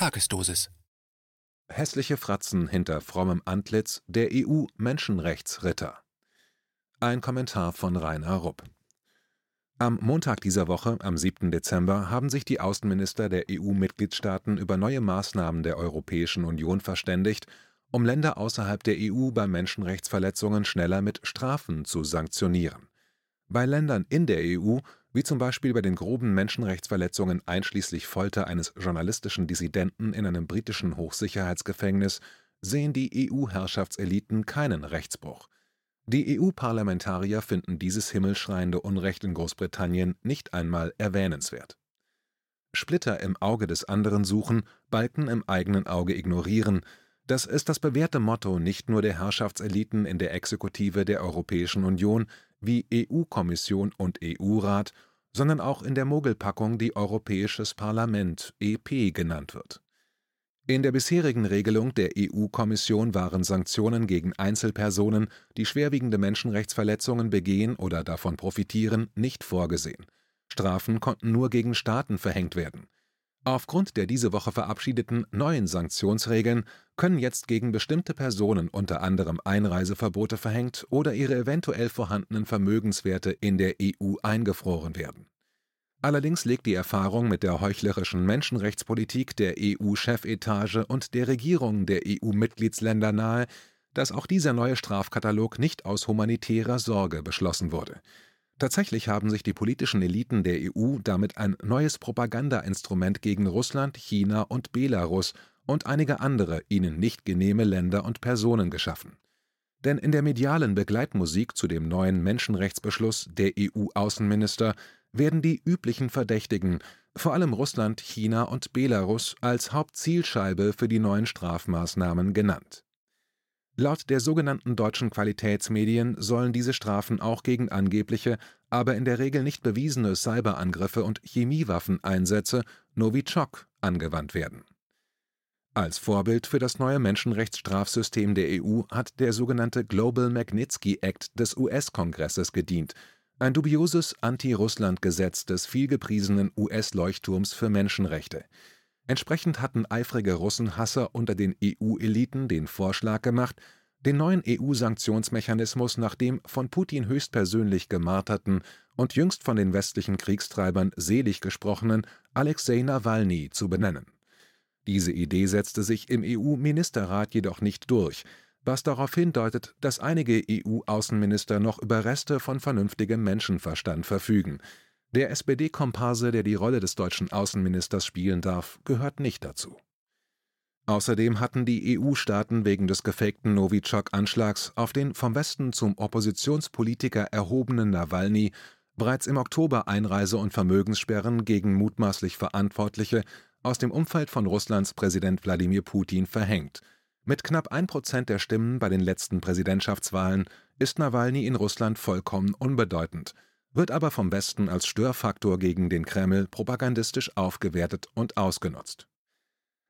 Tagesdosis. Hässliche Fratzen hinter frommem Antlitz der EU-Menschenrechtsritter. Ein Kommentar von Rainer Rupp. Am Montag dieser Woche, am 7. Dezember, haben sich die Außenminister der EU-Mitgliedstaaten über neue Maßnahmen der Europäischen Union verständigt, um Länder außerhalb der EU bei Menschenrechtsverletzungen schneller mit Strafen zu sanktionieren. Bei Ländern in der EU, wie zum Beispiel bei den groben Menschenrechtsverletzungen einschließlich Folter eines journalistischen Dissidenten in einem britischen Hochsicherheitsgefängnis, sehen die EU-Herrschaftseliten keinen Rechtsbruch. Die EU-Parlamentarier finden dieses himmelschreiende Unrecht in Großbritannien nicht einmal erwähnenswert. Splitter im Auge des anderen suchen, Balken im eigenen Auge ignorieren, das ist das bewährte Motto nicht nur der Herrschaftseliten in der Exekutive der Europäischen Union wie EU-Kommission und EU-Rat, sondern auch in der Mogelpackung, die Europäisches Parlament EP genannt wird. In der bisherigen Regelung der EU-Kommission waren Sanktionen gegen Einzelpersonen, die schwerwiegende Menschenrechtsverletzungen begehen oder davon profitieren, nicht vorgesehen. Strafen konnten nur gegen Staaten verhängt werden Aufgrund der diese Woche verabschiedeten neuen Sanktionsregeln können jetzt gegen bestimmte Personen unter anderem Einreiseverbote verhängt oder ihre eventuell vorhandenen Vermögenswerte in der EU eingefroren werden. Allerdings legt die Erfahrung mit der heuchlerischen Menschenrechtspolitik der EU-Chefetage und der Regierungen der EU-Mitgliedsländer nahe, dass auch dieser neue Strafkatalog nicht aus humanitärer Sorge beschlossen wurde Tatsächlich haben sich die politischen Eliten der EU damit ein neues Propagandainstrument gegen Russland, China und Belarus und einige andere ihnen nicht genehme Länder und Personen geschaffen. Denn in der medialen Begleitmusik zu dem neuen Menschenrechtsbeschluss der EU-Außenminister werden die üblichen Verdächtigen, vor allem Russland, China und Belarus, als Hauptzielscheibe für die neuen Strafmaßnahmen genannt Laut der sogenannten deutschen Qualitätsmedien sollen diese Strafen auch gegen angebliche, aber in der Regel nicht bewiesene Cyberangriffe und Chemiewaffeneinsätze Novichok angewandt werden. Als Vorbild für das neue Menschenrechtsstrafsystem der EU hat der sogenannte Global Magnitsky Act des US-Kongresses gedient, ein dubioses Anti-Russland-Gesetz des vielgepriesenen US-Leuchtturms für Menschenrechte Entsprechend hatten eifrige Russenhasser unter den EU-Eliten den Vorschlag gemacht, den neuen EU-Sanktionsmechanismus nach dem von Putin höchstpersönlich gemarterten und jüngst von den westlichen Kriegstreibern selig gesprochenen Alexei Nawalny zu benennen. Diese Idee setzte sich im EU-Ministerrat jedoch nicht durch, was darauf hindeutet, dass einige EU-Außenminister noch über Reste von vernünftigem Menschenverstand verfügen – der SPD-Komparse, der die Rolle des deutschen Außenministers spielen darf, gehört nicht dazu. Außerdem hatten die EU-Staaten wegen des gefakten Novichok-Anschlags auf den vom Westen zum Oppositionspolitiker erhobenen Nawalny bereits im Oktober Einreise- und Vermögenssperren gegen mutmaßlich Verantwortliche aus dem Umfeld von Russlands Präsident Wladimir Putin verhängt. Mit knapp ein Prozent der Stimmen bei den letzten Präsidentschaftswahlen ist Nawalny in Russland vollkommen unbedeutend – wird aber vom Westen als Störfaktor gegen den Kreml propagandistisch aufgewertet und ausgenutzt.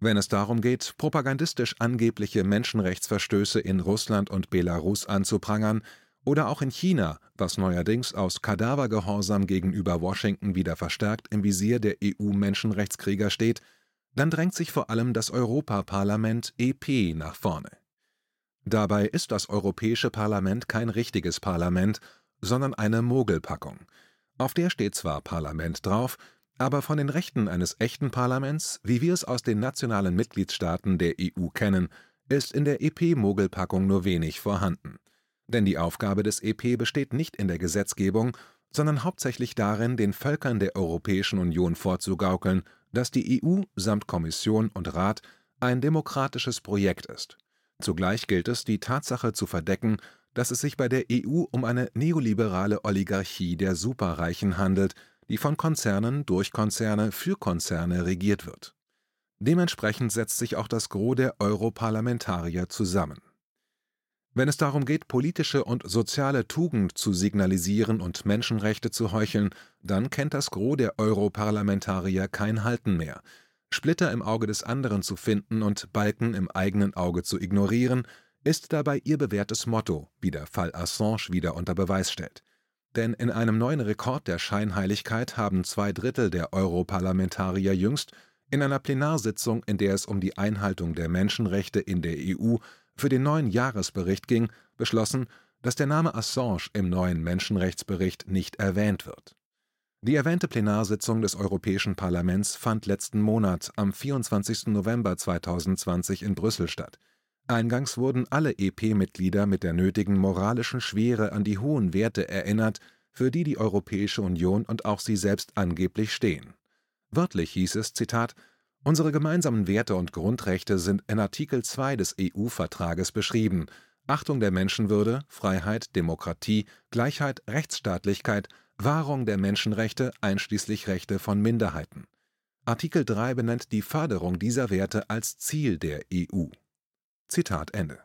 Wenn es darum geht, propagandistisch angebliche Menschenrechtsverstöße in Russland und Belarus anzuprangern oder auch in China, was neuerdings aus Kadavergehorsam gegenüber Washington wieder verstärkt im Visier der EU-Menschenrechtskrieger steht, dann drängt sich vor allem das Europaparlament EP nach vorne. Dabei ist das Europäische Parlament kein richtiges Parlament, sondern eine Mogelpackung. Auf der steht zwar Parlament drauf, aber von den Rechten eines echten Parlaments, wie wir es aus den nationalen Mitgliedstaaten der EU kennen, ist in der EP-Mogelpackung nur wenig vorhanden. Denn die Aufgabe des EP besteht nicht in der Gesetzgebung, sondern hauptsächlich darin, den Völkern der Europäischen Union vorzugaukeln, dass die EU samt Kommission und Rat ein demokratisches Projekt ist. Zugleich gilt es, die Tatsache zu verdecken, dass es sich bei der EU um eine neoliberale Oligarchie der Superreichen handelt, die von Konzernen durch Konzerne für Konzerne regiert wird. Dementsprechend setzt sich auch das Gros der Europarlamentarier zusammen. Wenn es darum geht, politische und soziale Tugend zu signalisieren und Menschenrechte zu heucheln, dann kennt das Gros der Europarlamentarier kein Halten mehr. Splitter im Auge des anderen zu finden und Balken im eigenen Auge zu ignorieren, ist dabei ihr bewährtes Motto, wie der Fall Assange wieder unter Beweis stellt. Denn in einem neuen Rekord der Scheinheiligkeit haben zwei Drittel der Europarlamentarier jüngst, In einer Plenarsitzung, in der es um die Einhaltung der Menschenrechte in der EU für den neuen Jahresbericht ging, beschlossen, dass der Name Assange im neuen Menschenrechtsbericht nicht erwähnt wird. Die erwähnte Plenarsitzung des Europäischen Parlaments fand letzten Monat am 24. November 2020 in Brüssel statt. Eingangs wurden alle EP-Mitglieder mit der nötigen moralischen Schwere an die hohen Werte erinnert, für die die Europäische Union und auch sie selbst angeblich stehen. Wörtlich hieß es, Zitat, Unsere gemeinsamen Werte und Grundrechte sind in Artikel 2 des EU-Vertrages beschrieben. Achtung der Menschenwürde, Freiheit, Demokratie, Gleichheit, Rechtsstaatlichkeit, Wahrung der Menschenrechte einschließlich Rechte von Minderheiten. Artikel 3 benennt die Förderung dieser Werte als Ziel der EU. Zitat Ende.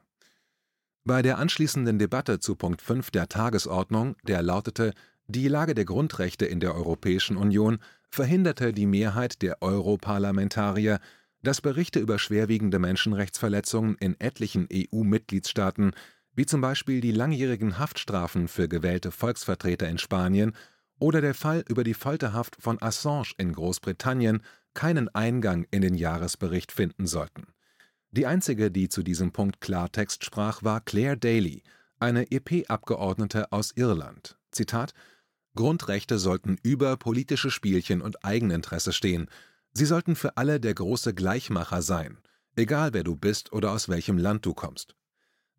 Bei der anschließenden Debatte zu Punkt 5 der Tagesordnung, der lautete Die Lage der Grundrechte in der Europäischen Union, verhinderte die Mehrheit der Europarlamentarier, dass Berichte über schwerwiegende Menschenrechtsverletzungen in etlichen EU-Mitgliedstaaten, wie zum Beispiel die langjährigen Haftstrafen für gewählte Volksvertreter in Spanien oder der Fall über die Folterhaft von Assange in Großbritannien, keinen Eingang in den Jahresbericht finden sollten. Die einzige, die zu diesem Punkt Klartext sprach, war Claire Daly, eine EP-Abgeordnete aus Irland. Zitat Grundrechte sollten über politische Spielchen und Eigeninteresse stehen. Sie sollten für alle der große Gleichmacher sein, egal wer du bist oder aus welchem Land du kommst.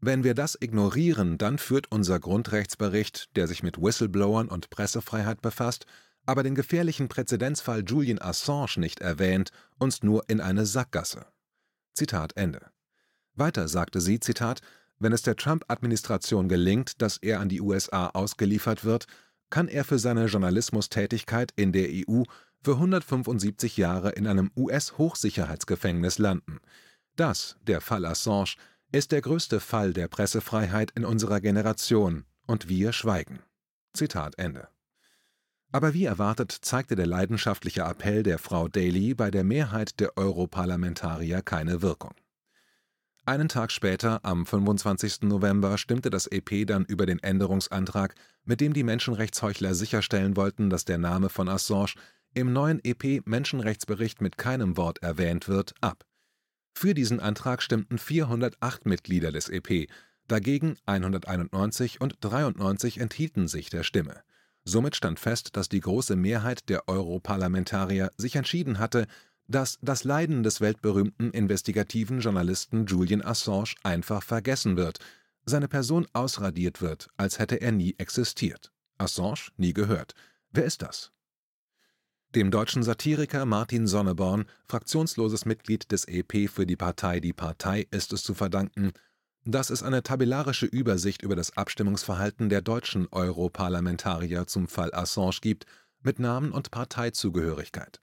Wenn wir das ignorieren, dann führt unser Grundrechtsbericht, der sich mit Whistleblowern und Pressefreiheit befasst, aber den gefährlichen Präzedenzfall Julian Assange nicht erwähnt, uns nur in eine Sackgasse. Zitat Ende. Weiter sagte sie, Zitat, wenn es der Trump-Administration gelingt, dass er an die USA ausgeliefert wird, kann er für seine Journalismustätigkeit in der EU für 175 Jahre in einem US-Hochsicherheitsgefängnis landen. Das, der Fall Assange, ist der größte Fall der Pressefreiheit in unserer Generation, und wir schweigen. Zitat Ende. Aber wie erwartet zeigte der leidenschaftliche Appell der Frau Daly bei der Mehrheit der Europarlamentarier keine Wirkung. Einen Tag später, am 25. November, stimmte das EP dann über den Änderungsantrag, mit dem die Menschenrechtsheuchler sicherstellen wollten, dass der Name von Assange im neuen EP-Menschenrechtsbericht mit keinem Wort erwähnt wird, ab. Für diesen Antrag stimmten 408 Mitglieder des EP, dagegen 191 und 93 enthielten sich der Stimme. Somit stand fest, dass die große Mehrheit der Europarlamentarier sich entschieden hatte, dass das Leiden des weltberühmten investigativen Journalisten Julian Assange einfach vergessen wird, seine Person ausradiert wird, als hätte er nie existiert. Assange nie gehört. Wer ist das? Dem deutschen Satiriker Martin Sonneborn, fraktionsloses Mitglied des EP für die Partei Die Partei, ist es zu verdanken, dass es eine tabellarische Übersicht über das Abstimmungsverhalten der deutschen Europarlamentarier zum Fall Assange gibt, mit Namen und Parteizugehörigkeit.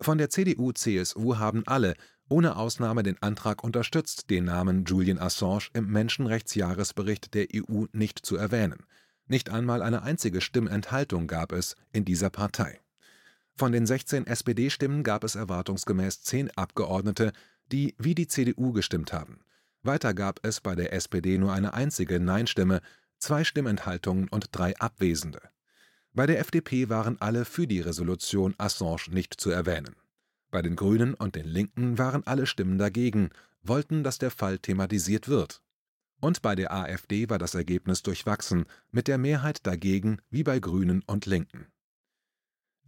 Von der CDU/CSU haben alle ohne Ausnahme den Antrag unterstützt, den Namen Julian Assange im Menschenrechtsjahresbericht der EU nicht zu erwähnen. Nicht einmal eine einzige Stimmenthaltung gab es in dieser Partei. Von den 16 SPD-Stimmen gab es erwartungsgemäß zehn Abgeordnete, die wie die CDU gestimmt haben. Weiter gab es bei der SPD nur eine einzige Nein-Stimme, zwei Stimmenthaltungen und drei Abwesende. Bei der FDP waren alle für die Resolution Assange nicht zu erwähnen. Bei den Grünen und den Linken waren alle Stimmen dagegen, wollten, dass der Fall thematisiert wird. Und bei der AfD war das Ergebnis durchwachsen, mit der Mehrheit dagegen wie bei Grünen und Linken.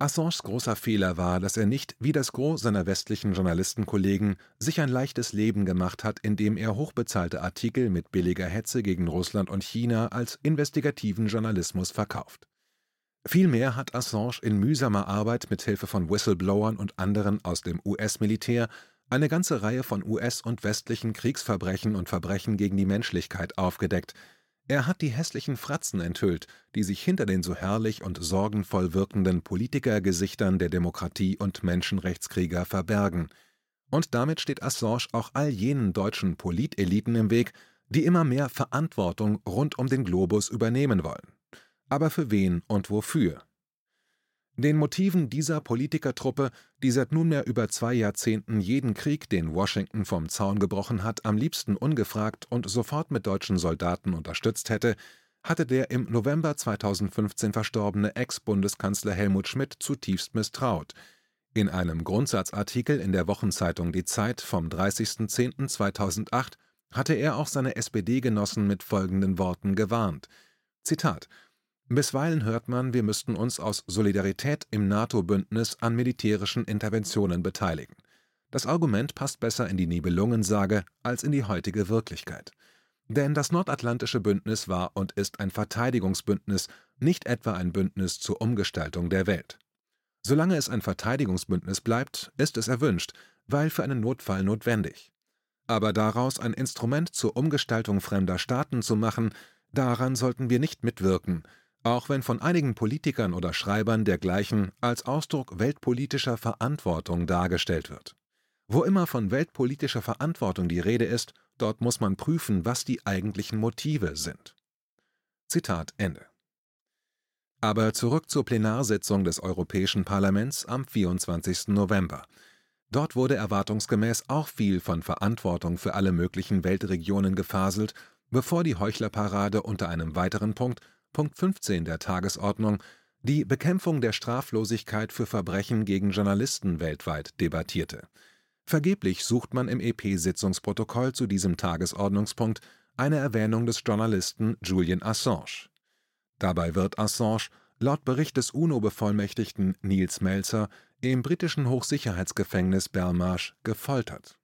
Assanges großer Fehler war, dass er nicht, wie das Gros seiner westlichen Journalistenkollegen, sich ein leichtes Leben gemacht hat, indem er hochbezahlte Artikel mit billiger Hetze gegen Russland und China als investigativen Journalismus verkauft. Vielmehr hat Assange in mühsamer Arbeit mit Hilfe von Whistleblowern und anderen aus dem US-Militär eine ganze Reihe von US- und westlichen Kriegsverbrechen und Verbrechen gegen die Menschlichkeit aufgedeckt. Er hat die hässlichen Fratzen enthüllt, die sich hinter den so herrlich und sorgenvoll wirkenden Politikergesichtern der Demokratie und Menschenrechtskrieger verbergen. Und damit steht Assange auch all jenen deutschen Politeliten im Weg, die immer mehr Verantwortung rund um den Globus übernehmen wollen. Aber für wen und wofür? Den Motiven dieser Politikertruppe, die seit nunmehr über zwei Jahrzehnten jeden Krieg, den Washington vom Zaun gebrochen hat, am liebsten ungefragt und sofort mit deutschen Soldaten unterstützt hätte, hatte der im November 2015 verstorbene Ex-Bundeskanzler Helmut Schmidt zutiefst misstraut. In einem Grundsatzartikel in der Wochenzeitung Die Zeit vom 30.10.2008 hatte er auch seine SPD-Genossen mit folgenden Worten gewarnt: Zitat Bisweilen hört man, wir müssten uns aus Solidarität im NATO-Bündnis an militärischen Interventionen beteiligen. Das Argument passt besser in die Nibelungensage als in die heutige Wirklichkeit. Denn das Nordatlantische Bündnis war und ist ein Verteidigungsbündnis, nicht etwa ein Bündnis zur Umgestaltung der Welt. Solange es ein Verteidigungsbündnis bleibt, ist es erwünscht, weil für einen Notfall notwendig. Aber daraus ein Instrument zur Umgestaltung fremder Staaten zu machen, daran sollten wir nicht mitwirken, auch wenn von einigen Politikern oder Schreibern dergleichen als Ausdruck weltpolitischer Verantwortung dargestellt wird. Wo immer von weltpolitischer Verantwortung die Rede ist, dort muss man prüfen, was die eigentlichen Motive sind. Zitat Ende. Aber zurück zur Plenarsitzung des Europäischen Parlaments am 24. November. Dort wurde erwartungsgemäß auch viel von Verantwortung für alle möglichen Weltregionen gefaselt, bevor die Heuchlerparade unter einem weiteren Punkt Punkt 15 der Tagesordnung die Bekämpfung der Straflosigkeit für Verbrechen gegen Journalisten weltweit debattierte. Vergeblich sucht man im EP-Sitzungsprotokoll zu diesem Tagesordnungspunkt eine Erwähnung des Journalisten Julian Assange. Dabei wird Assange laut Bericht des UNO-Bevollmächtigten Niels Melzer im britischen Hochsicherheitsgefängnis Belmarsh gefoltert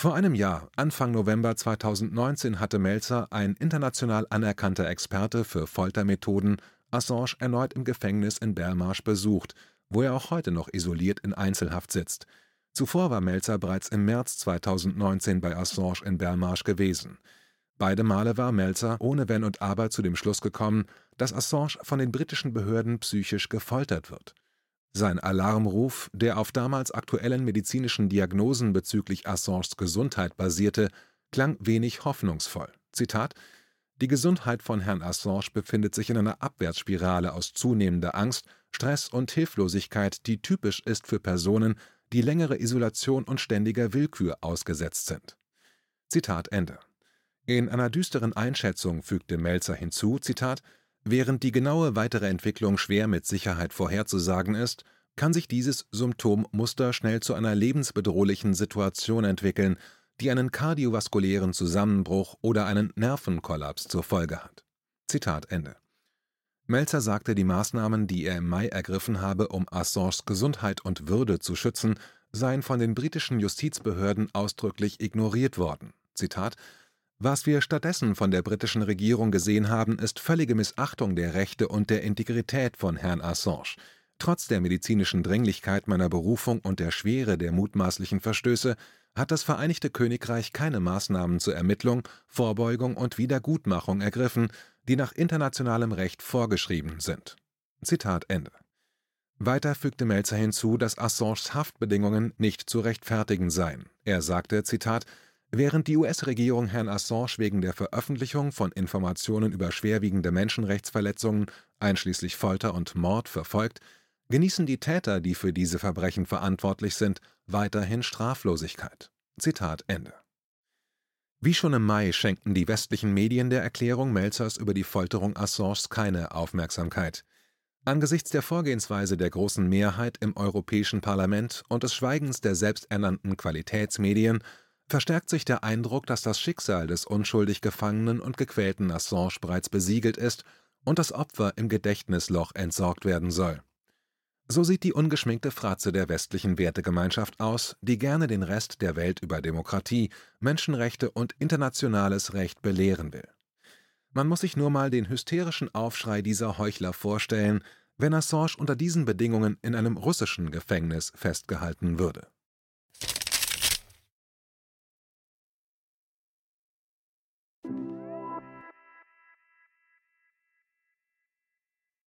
vor einem Jahr, Anfang November 2019, hatte Melzer, ein international anerkannter Experte für Foltermethoden, Assange erneut im Gefängnis in Belmarsh besucht, wo er auch heute noch isoliert in Einzelhaft sitzt. Zuvor war Melzer bereits im März 2019 bei Assange in Belmarsh gewesen. Beide Male war Melzer ohne Wenn und Aber zu dem Schluss gekommen, dass Assange von den britischen Behörden psychisch gefoltert wird sein Alarmruf, der auf damals aktuellen medizinischen Diagnosen bezüglich Assanges Gesundheit basierte, klang wenig hoffnungsvoll. Zitat Die Gesundheit von Herrn Assange befindet sich in einer Abwärtsspirale aus zunehmender Angst, Stress und Hilflosigkeit, die typisch ist für Personen, die längere Isolation und ständiger Willkür ausgesetzt sind. Zitat Ende. In einer düsteren Einschätzung fügte Melzer hinzu: Zitat Während die genaue weitere Entwicklung schwer mit Sicherheit vorherzusagen ist, kann sich dieses Symptommuster schnell zu einer lebensbedrohlichen Situation entwickeln, die einen kardiovaskulären Zusammenbruch oder einen Nervenkollaps zur Folge hat. Zitat Ende. Melzer sagte, die Maßnahmen, die er im Mai ergriffen habe, um Assanges Gesundheit und Würde zu schützen, seien von den britischen Justizbehörden ausdrücklich ignoriert worden. Zitat was wir stattdessen von der britischen Regierung gesehen haben, ist völlige Missachtung der Rechte und der Integrität von Herrn Assange. Trotz der medizinischen Dringlichkeit meiner Berufung und der Schwere der mutmaßlichen Verstöße hat das Vereinigte Königreich keine Maßnahmen zur Ermittlung, Vorbeugung und Wiedergutmachung ergriffen, die nach internationalem Recht vorgeschrieben sind. Zitat Ende. Weiter fügte Melzer hinzu, dass Assanges Haftbedingungen nicht zu rechtfertigen seien. Er sagte, Zitat, Während die US-Regierung Herrn Assange wegen der Veröffentlichung von Informationen über schwerwiegende Menschenrechtsverletzungen, einschließlich Folter und Mord, verfolgt, genießen die Täter, die für diese Verbrechen verantwortlich sind, weiterhin Straflosigkeit. Zitat Ende. Wie schon im Mai schenkten die westlichen Medien der Erklärung Melzers über die Folterung Assanges keine Aufmerksamkeit. Angesichts der Vorgehensweise der großen Mehrheit im Europäischen Parlament und des Schweigens der selbsternannten Qualitätsmedien verstärkt sich der Eindruck, dass das Schicksal des unschuldig gefangenen und gequälten Assange bereits besiegelt ist und das Opfer im Gedächtnisloch entsorgt werden soll. So sieht die ungeschminkte Fratze der westlichen Wertegemeinschaft aus, die gerne den Rest der Welt über Demokratie, Menschenrechte und internationales Recht belehren will. Man muss sich nur mal den hysterischen Aufschrei dieser Heuchler vorstellen, wenn Assange unter diesen Bedingungen in einem russischen Gefängnis festgehalten würde